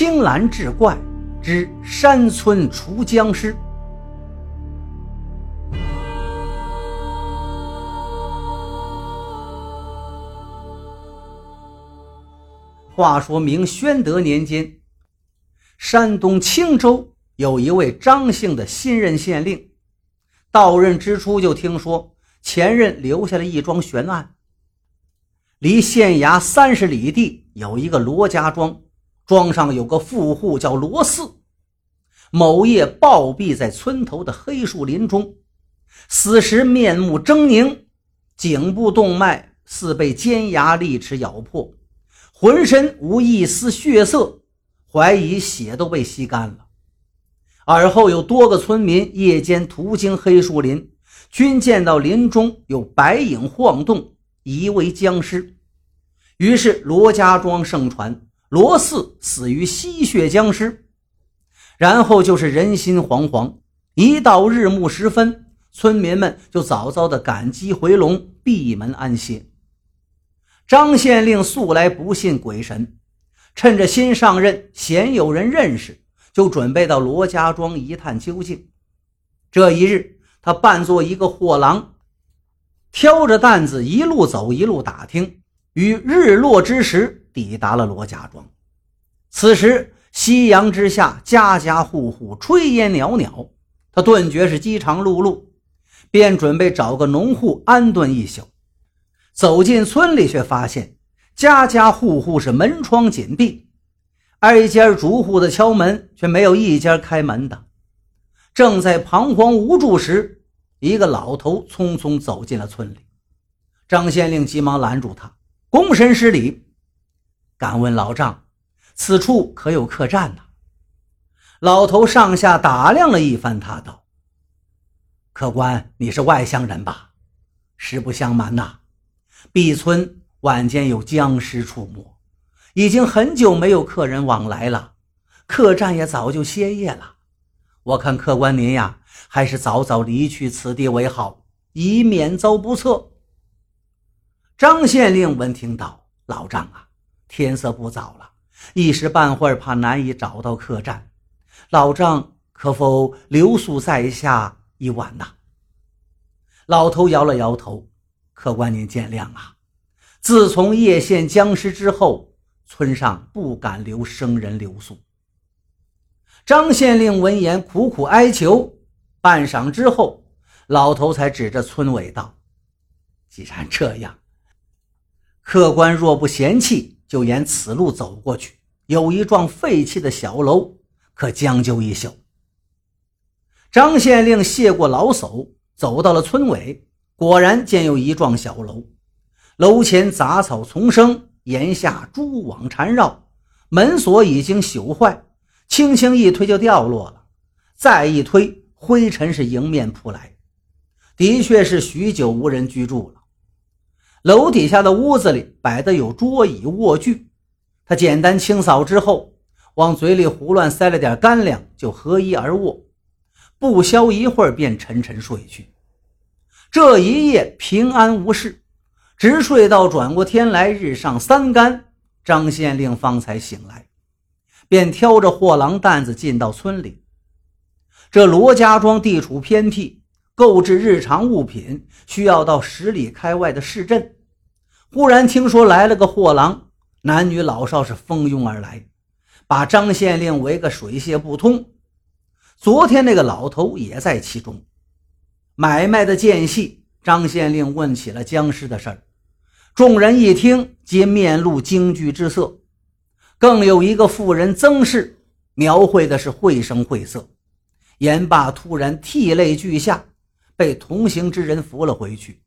青蓝志怪之山村除僵尸。话说明宣德年间，山东青州有一位张姓的新任县令，到任之初就听说前任留下了一桩悬案。离县衙三十里地有一个罗家庄。庄上有个富户叫罗四，某夜暴毙在村头的黑树林中，死时面目狰狞，颈部动脉似被尖牙利齿咬破，浑身无一丝血色，怀疑血都被吸干了。而后有多个村民夜间途经黑树林，均见到林中有白影晃动，疑为僵尸，于是罗家庄盛传。罗四死于吸血僵尸，然后就是人心惶惶。一到日暮时分，村民们就早早的赶鸡回笼，闭门安歇。张县令素来不信鬼神，趁着新上任，鲜有人认识，就准备到罗家庄一探究竟。这一日，他扮作一个货郎，挑着担子一路走，一路打听。于日落之时。抵达了罗家庄，此时夕阳之下，家家户户炊烟袅袅，他顿觉是饥肠辘辘，便准备找个农户安顿一宿。走进村里，却发现家家户户是门窗紧闭，挨家逐户的敲门，却没有一家开门的。正在彷徨无助时，一个老头匆匆走进了村里。张县令急忙拦住他，躬身施礼。敢问老丈，此处可有客栈呢？老头上下打量了一番，他道：“客官，你是外乡人吧？实不相瞒呐，毕村晚间有僵尸出没，已经很久没有客人往来了，客栈也早就歇业了。我看客官您呀，还是早早离去此地为好，以免遭不测。”张县令闻听道：“老丈啊。”天色不早了，一时半会儿怕难以找到客栈，老丈可否留宿在下一晚呐？老头摇了摇头，客官您见谅啊。自从叶县僵尸之后，村上不敢留生人留宿。张县令闻言苦苦哀求，半晌之后，老头才指着村委道：“既然这样，客官若不嫌弃。”就沿此路走过去，有一幢废弃的小楼，可将就一宿。张县令谢过老叟，走到了村尾，果然见有一幢小楼，楼前杂草丛生，檐下蛛网缠绕，门锁已经朽坏，轻轻一推就掉落了，再一推，灰尘是迎面扑来，的确是许久无人居住了。楼底下的屋子里摆的有桌椅卧具，他简单清扫之后，往嘴里胡乱塞了点干粮，就合衣而卧，不消一会儿便沉沉睡去。这一夜平安无事，直睡到转过天来日上三竿，张县令方才醒来，便挑着货郎担子进到村里。这罗家庄地处偏僻。购置日常物品需要到十里开外的市镇。忽然听说来了个货郎，男女老少是蜂拥而来，把张县令围个水泄不通。昨天那个老头也在其中。买卖的间隙，张县令问起了僵尸的事儿。众人一听，皆面露惊惧之色。更有一个妇人曾氏，描绘的是绘声绘色。言罢，突然涕泪俱下。被同行之人扶了回去。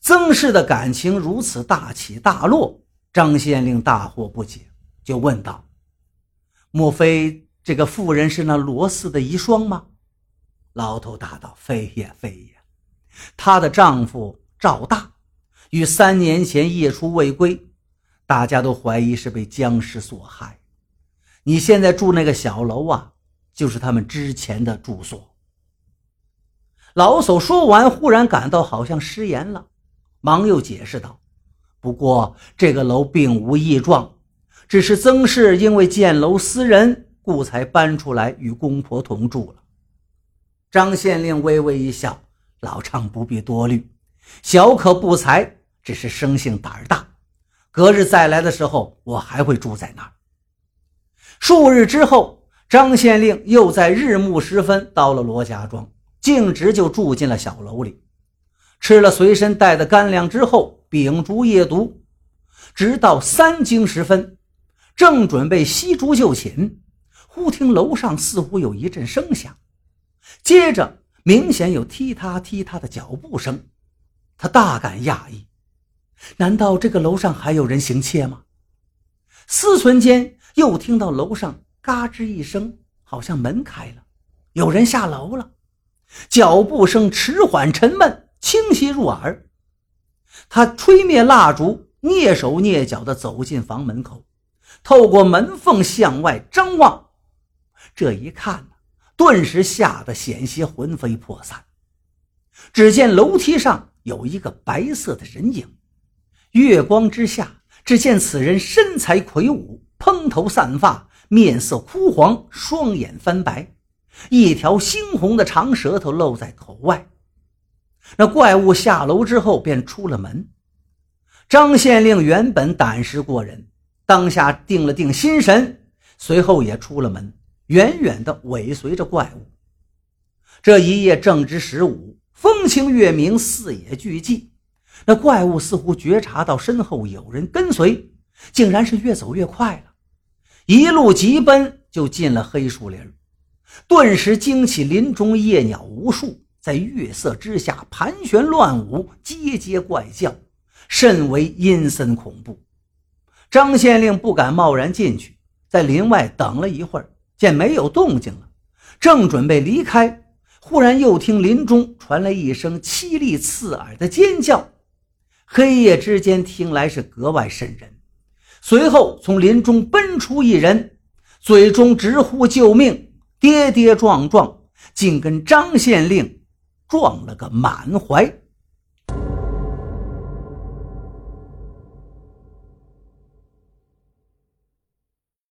曾氏的感情如此大起大落，张县令大惑不解，就问道：“莫非这个妇人是那罗四的遗孀吗？”老头答道：“非也，非也。她的丈夫赵大，于三年前夜出未归，大家都怀疑是被僵尸所害。你现在住那个小楼啊，就是他们之前的住所。”老叟说完，忽然感到好像失言了，忙又解释道：“不过这个楼并无异状，只是曾氏因为建楼私人，故才搬出来与公婆同住了。张县令微微一笑：“老丈不必多虑，小可不才，只是生性胆儿大。隔日再来的时候，我还会住在那儿。”数日之后，张县令又在日暮时分到了罗家庄，径直就住进了小楼里，吃了随身带的干粮之后，秉烛夜读，直到三更时分，正准备熄烛就寝，忽听楼上似乎有一阵声响。接着，明显有踢踏踢踏的脚步声，他大感讶异，难道这个楼上还有人行窃吗？思忖间，又听到楼上嘎吱一声，好像门开了，有人下楼了。脚步声迟缓沉闷，清晰入耳。他吹灭蜡烛，蹑手蹑脚地走进房门口，透过门缝向外张望。这一看。顿时吓得险些魂飞魄散。只见楼梯上有一个白色的人影，月光之下，只见此人身材魁梧，蓬头散发，面色枯黄，双眼翻白，一条猩红的长舌头露在口外。那怪物下楼之后便出了门。张县令原本胆识过人，当下定了定心神，随后也出了门。远远地尾随着怪物。这一夜正值十五，风清月明，四野俱寂。那怪物似乎觉察到身后有人跟随，竟然是越走越快了，一路疾奔就进了黑树林。顿时惊起林中夜鸟无数，在月色之下盘旋乱舞，节节怪叫，甚为阴森恐怖。张县令不敢贸然进去，在林外等了一会儿。见没有动静了，正准备离开，忽然又听林中传来一声凄厉刺耳的尖叫，黑夜之间听来是格外瘆人。随后从林中奔出一人，嘴中直呼救命，跌跌撞撞，竟跟张县令撞了个满怀。